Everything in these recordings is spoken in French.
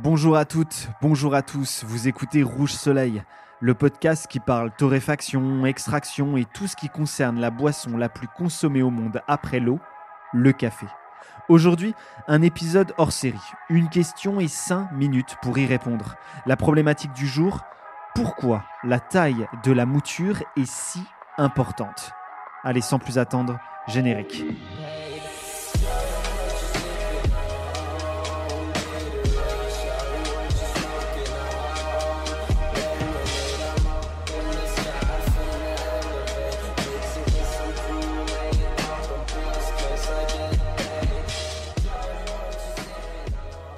Bonjour à toutes, bonjour à tous, vous écoutez Rouge Soleil, le podcast qui parle torréfaction, extraction et tout ce qui concerne la boisson la plus consommée au monde après l'eau, le café. Aujourd'hui, un épisode hors série, une question et 5 minutes pour y répondre. La problématique du jour, pourquoi la taille de la mouture est si importante? Allez, sans plus attendre, générique.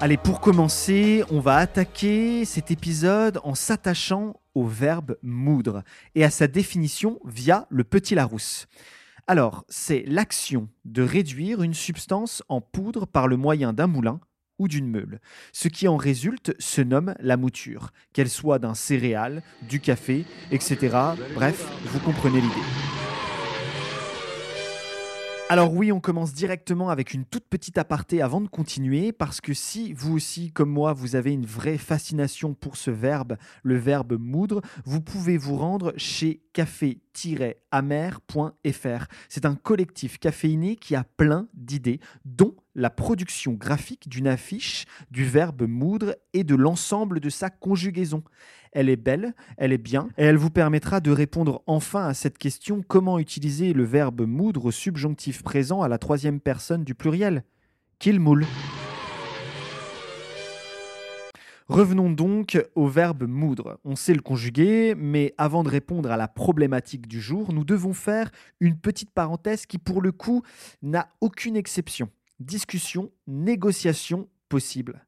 Allez, pour commencer, on va attaquer cet épisode en s'attachant au verbe moudre et à sa définition via le petit Larousse. Alors, c'est l'action de réduire une substance en poudre par le moyen d'un moulin ou d'une meule. Ce qui en résulte se nomme la mouture, qu'elle soit d'un céréal, du café, etc. Bref, vous comprenez l'idée. Alors oui, on commence directement avec une toute petite aparté avant de continuer, parce que si vous aussi, comme moi, vous avez une vraie fascination pour ce verbe, le verbe moudre, vous pouvez vous rendre chez café-amer.fr. C'est un collectif caféiné qui a plein d'idées, dont la production graphique d'une affiche du verbe moudre et de l'ensemble de sa conjugaison. Elle est belle, elle est bien, et elle vous permettra de répondre enfin à cette question comment utiliser le verbe moudre au subjonctif présent à la troisième personne du pluriel? Qu'il moule. Revenons donc au verbe moudre. On sait le conjuguer, mais avant de répondre à la problématique du jour, nous devons faire une petite parenthèse qui, pour le coup, n'a aucune exception. Discussion, négociation possible.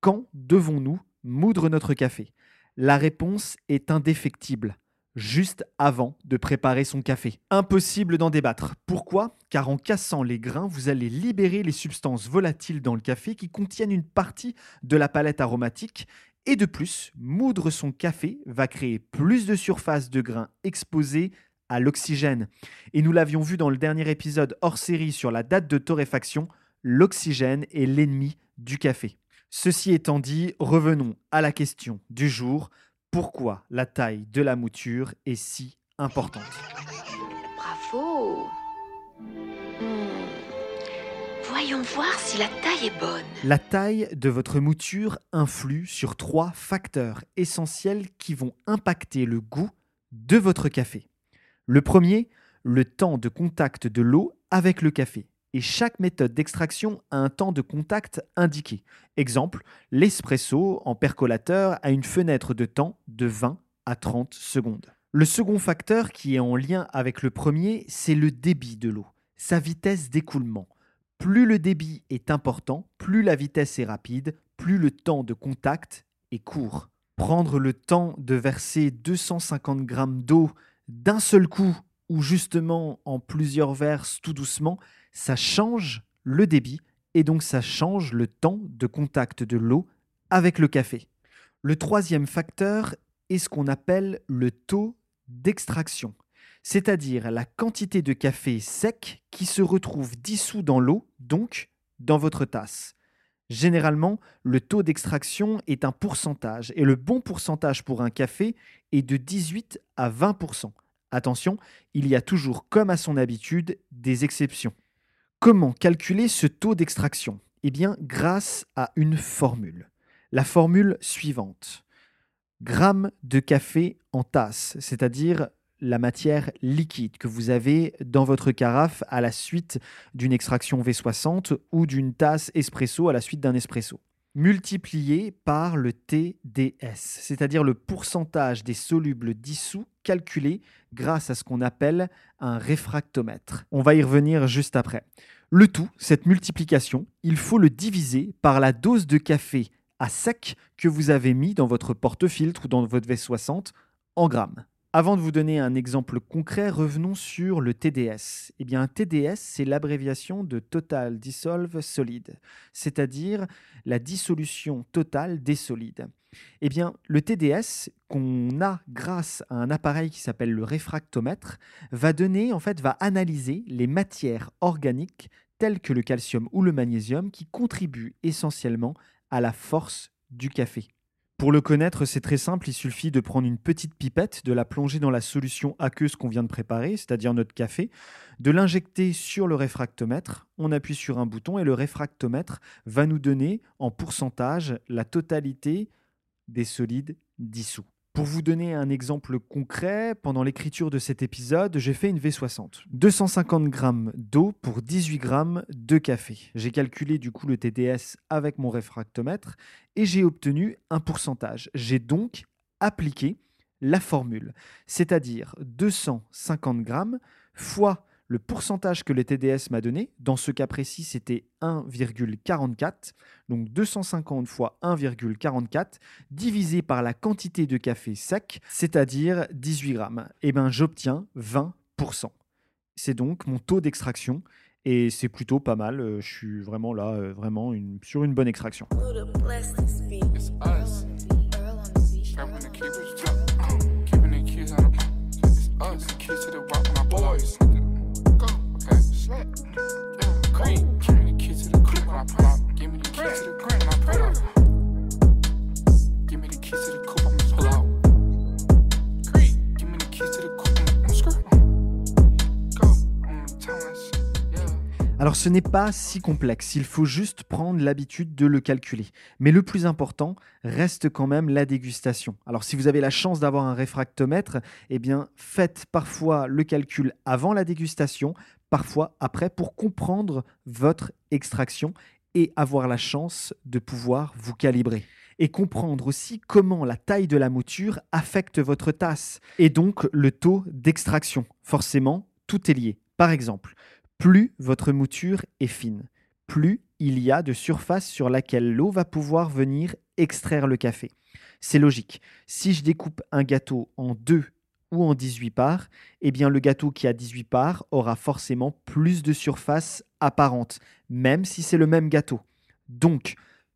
Quand devons-nous moudre notre café? La réponse est indéfectible, juste avant de préparer son café. Impossible d'en débattre. Pourquoi? Car en cassant les grains, vous allez libérer les substances volatiles dans le café qui contiennent une partie de la palette aromatique. Et de plus, moudre son café va créer plus de surface de grains exposés à l'oxygène. Et nous l'avions vu dans le dernier épisode hors série sur la date de torréfaction, l'oxygène est l'ennemi du café. Ceci étant dit, revenons à la question du jour. Pourquoi la taille de la mouture est si importante? Bravo Hmm. Voyons voir si la taille est bonne. La taille de votre mouture influe sur trois facteurs essentiels qui vont impacter le goût de votre café. Le premier, le temps de contact de l'eau avec le café et chaque méthode d'extraction a un temps de contact indiqué. Exemple, l'espresso en percolateur a une fenêtre de temps de 20 à 30 secondes. Le second facteur qui est en lien avec le premier, c'est le débit de l'eau, sa vitesse d'écoulement. Plus le débit est important, plus la vitesse est rapide, plus le temps de contact est court. Prendre le temps de verser 250 grammes d'eau d'un seul coup ou justement en plusieurs verses tout doucement, ça change le débit et donc ça change le temps de contact de l'eau avec le café. Le troisième facteur est ce qu'on appelle le taux d'extraction, c'est-à-dire la quantité de café sec qui se retrouve dissous dans l'eau, donc dans votre tasse. Généralement, le taux d'extraction est un pourcentage et le bon pourcentage pour un café est de 18 à 20% Attention, il y a toujours, comme à son habitude, des exceptions. Comment calculer ce taux d'extraction? Eh bien, grâce à une formule. La formule suivante. Gramme de café en tasse, c'est-à-dire la matière liquide que vous avez dans votre carafe à la suite d'une extraction V60 ou d'une tasse espresso à la suite d'un espresso multiplié par le TDS, c'est-à-dire le pourcentage des solubles dissous calculé grâce à ce qu'on appelle un réfractomètre. On va y revenir juste après. Le tout, cette multiplication, il faut le diviser par la dose de café à sec que vous avez mis dans votre porte-filtre ou dans votre V60 en grammes. Avant de vous donner un exemple concret, revenons sur le TDS. Eh bien, TDS, c'est l'abréviation de Total Dissolve Solid, c'est-à-dire la dissolution totale des solides. Eh bien, le TDS qu'on a grâce à un appareil qui s'appelle le réfractomètre va donner, en fait, va analyser les matières organiques telles que le calcium ou le magnésium qui contribuent essentiellement à la force du café. Pour le connaître, c'est très simple, il suffit de prendre une petite pipette, de la plonger dans la solution aqueuse qu'on vient de préparer, c'est-à-dire notre café, de l'injecter sur le réfractomètre, on appuie sur un bouton et le réfractomètre va nous donner en pourcentage la totalité des solides dissous. Pour vous donner un exemple concret, pendant l'écriture de cet épisode, j'ai fait une V60. 250 g d'eau pour 18 g de café. J'ai calculé du coup le TDS avec mon réfractomètre et j'ai obtenu un pourcentage. J'ai donc appliqué la formule, c'est-à-dire 250 g fois le pourcentage que le TDS m'a donné. Dans ce cas précis, c'était 1,44. Donc 250 fois 1,44 divisé par la quantité de café sec, c'est-à-dire 18 grammes. Et eh bien j'obtiens 20%. C'est donc mon taux d'extraction et c'est plutôt pas mal. Euh, je suis vraiment là, euh, vraiment une, sur une bonne extraction. Alors ce n'est pas si complexe, il faut juste prendre l'habitude de le calculer. Mais le plus important reste quand même la dégustation. Alors si vous avez la chance d'avoir un réfractomètre, eh bien faites parfois le calcul avant la dégustation, parfois après pour comprendre votre extraction et avoir la chance de pouvoir vous calibrer et comprendre aussi comment la taille de la mouture affecte votre tasse et donc le taux d'extraction. Forcément, tout est lié. Par exemple, plus votre mouture est fine, plus il y a de surface sur laquelle l'eau va pouvoir venir extraire le café. C'est logique. Si je découpe un gâteau en deux ou en 18 parts, eh bien le gâteau qui a 18 parts aura forcément plus de surface apparente, même si c'est le même gâteau. Donc,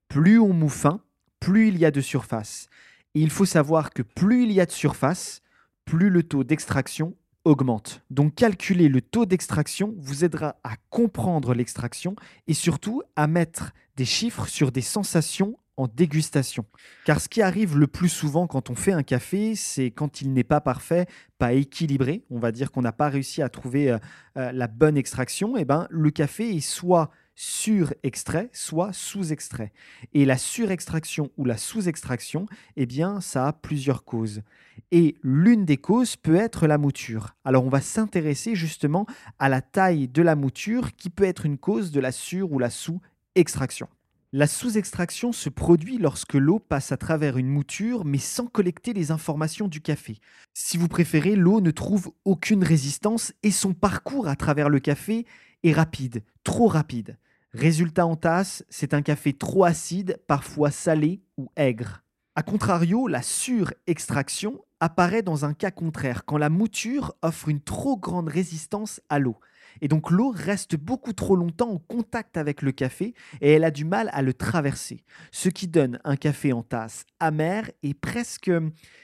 plus on moue fin, plus il y a de surface. Et il faut savoir que plus il y a de surface, plus le taux d'extraction augmente. Donc calculer le taux d'extraction vous aidera à comprendre l'extraction et surtout à mettre des chiffres sur des sensations dégustation. Car ce qui arrive le plus souvent quand on fait un café, c'est quand il n'est pas parfait, pas équilibré, on va dire qu'on n'a pas réussi à trouver euh, euh, la bonne extraction, et eh ben le café est soit sur-extrait, soit sous-extrait. Et la surextraction ou la sous-extraction, eh bien, ça a plusieurs causes. Et l'une des causes peut être la mouture. Alors, on va s'intéresser justement à la taille de la mouture qui peut être une cause de la sur- ou la sous-extraction. La sous-extraction se produit lorsque l'eau passe à travers une mouture mais sans collecter les informations du café. Si vous préférez, l'eau ne trouve aucune résistance et son parcours à travers le café est rapide, trop rapide. Résultat en tasse, c'est un café trop acide, parfois salé ou aigre. A contrario, la surextraction apparaît dans un cas contraire, quand la mouture offre une trop grande résistance à l'eau. Et donc l'eau reste beaucoup trop longtemps en contact avec le café et elle a du mal à le traverser, ce qui donne un café en tasse amer et presque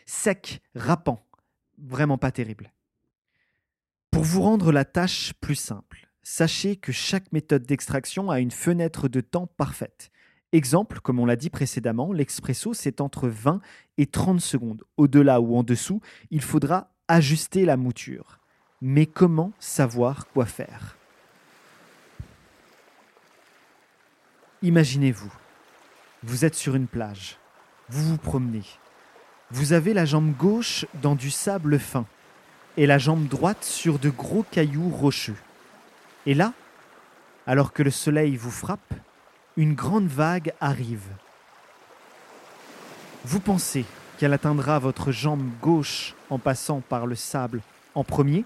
sec, râpant. Vraiment pas terrible. Pour vous rendre la tâche plus simple, sachez que chaque méthode d'extraction a une fenêtre de temps parfaite. Exemple, comme on l'a dit précédemment, l'expresso, c'est entre 20 et 30 secondes. Au-delà ou en dessous, il faudra ajuster la mouture. Mais comment savoir quoi faire? Imaginez-vous, vous êtes sur une plage, vous vous promenez, vous avez la jambe gauche dans du sable fin et la jambe droite sur de gros cailloux rocheux. Et là, alors que le soleil vous frappe, une grande vague arrive. Vous pensez qu'elle atteindra votre jambe gauche en passant par le sable en premier,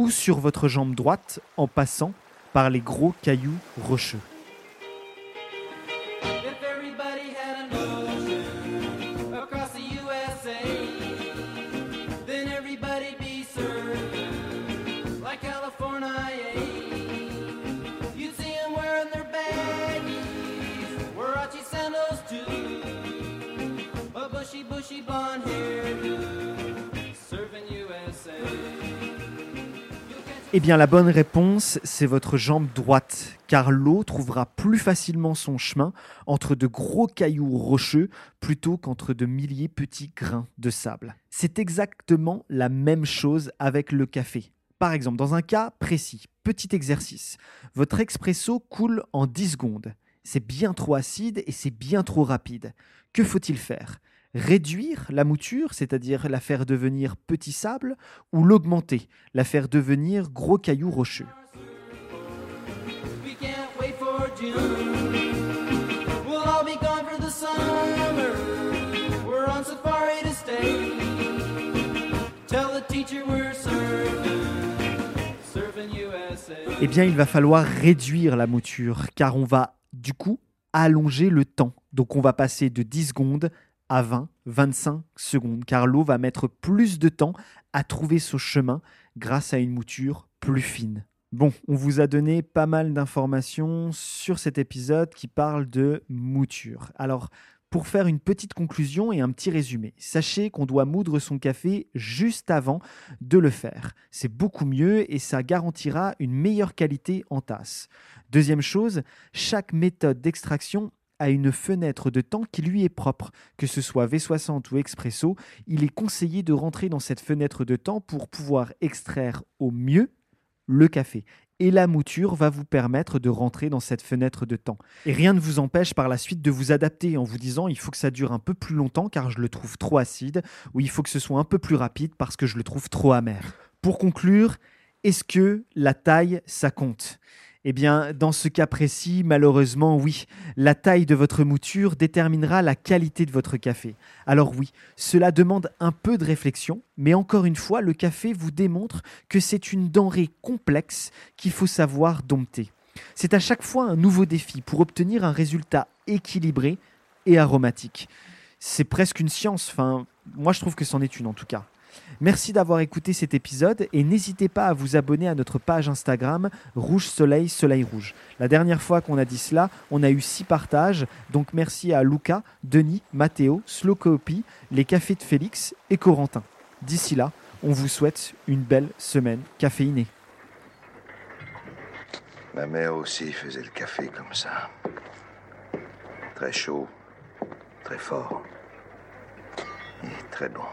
ou sur votre jambe droite en passant par les gros cailloux rocheux. Eh bien, la bonne réponse, c'est votre jambe droite, car l'eau trouvera plus facilement son chemin entre de gros cailloux rocheux plutôt qu'entre de milliers petits grains de sable. C'est exactement la même chose avec le café. Par exemple, dans un cas précis, petit exercice, votre expresso coule en 10 secondes. C'est bien trop acide et c'est bien trop rapide. Que faut-il faire? Réduire la mouture, c'est-à-dire la faire devenir petit sable, ou l'augmenter, la faire devenir gros caillou rocheux. Eh bien, il va falloir réduire la mouture, car on va du coup allonger le temps. Donc on va passer de 10 secondes à 20, 25 secondes, car l'eau va mettre plus de temps à trouver son chemin grâce à une mouture plus fine. Bon, on vous a donné pas mal d'informations sur cet épisode qui parle de mouture. Alors, pour faire une petite conclusion et un petit résumé, sachez qu'on doit moudre son café juste avant de le faire. C'est beaucoup mieux et ça garantira une meilleure qualité en tasse. Deuxième chose, chaque méthode d'extraction a une fenêtre de temps qui lui est propre. Que ce soit V60 ou Expresso, il est conseillé de rentrer dans cette fenêtre de temps pour pouvoir extraire au mieux le café. Et la mouture va vous permettre de rentrer dans cette fenêtre de temps. Et rien ne vous empêche par la suite de vous adapter en vous disant il faut que ça dure un peu plus longtemps car je le trouve trop acide, ou il faut que ce soit un peu plus rapide parce que je le trouve trop amer. Pour conclure, est-ce que la taille, ça compte? Eh bien, dans ce cas précis, malheureusement, oui, la taille de votre mouture déterminera la qualité de votre café. Alors oui, cela demande un peu de réflexion, mais encore une fois, le café vous démontre que c'est une denrée complexe qu'il faut savoir dompter. C'est à chaque fois un nouveau défi pour obtenir un résultat équilibré et aromatique. C'est presque une science, enfin, moi je trouve que c'en est une en tout cas. Merci d'avoir écouté cet épisode et n'hésitez pas à vous abonner à notre page Instagram Rouge Soleil Soleil Rouge. La dernière fois qu'on a dit cela, on a eu six partages, donc merci à Luca, Denis, Mathéo, Slowcopy, les cafés de Félix et Corentin. D'ici là, on vous souhaite une belle semaine caféinée. Ma mère aussi faisait le café comme ça. Très chaud, très fort et très bon.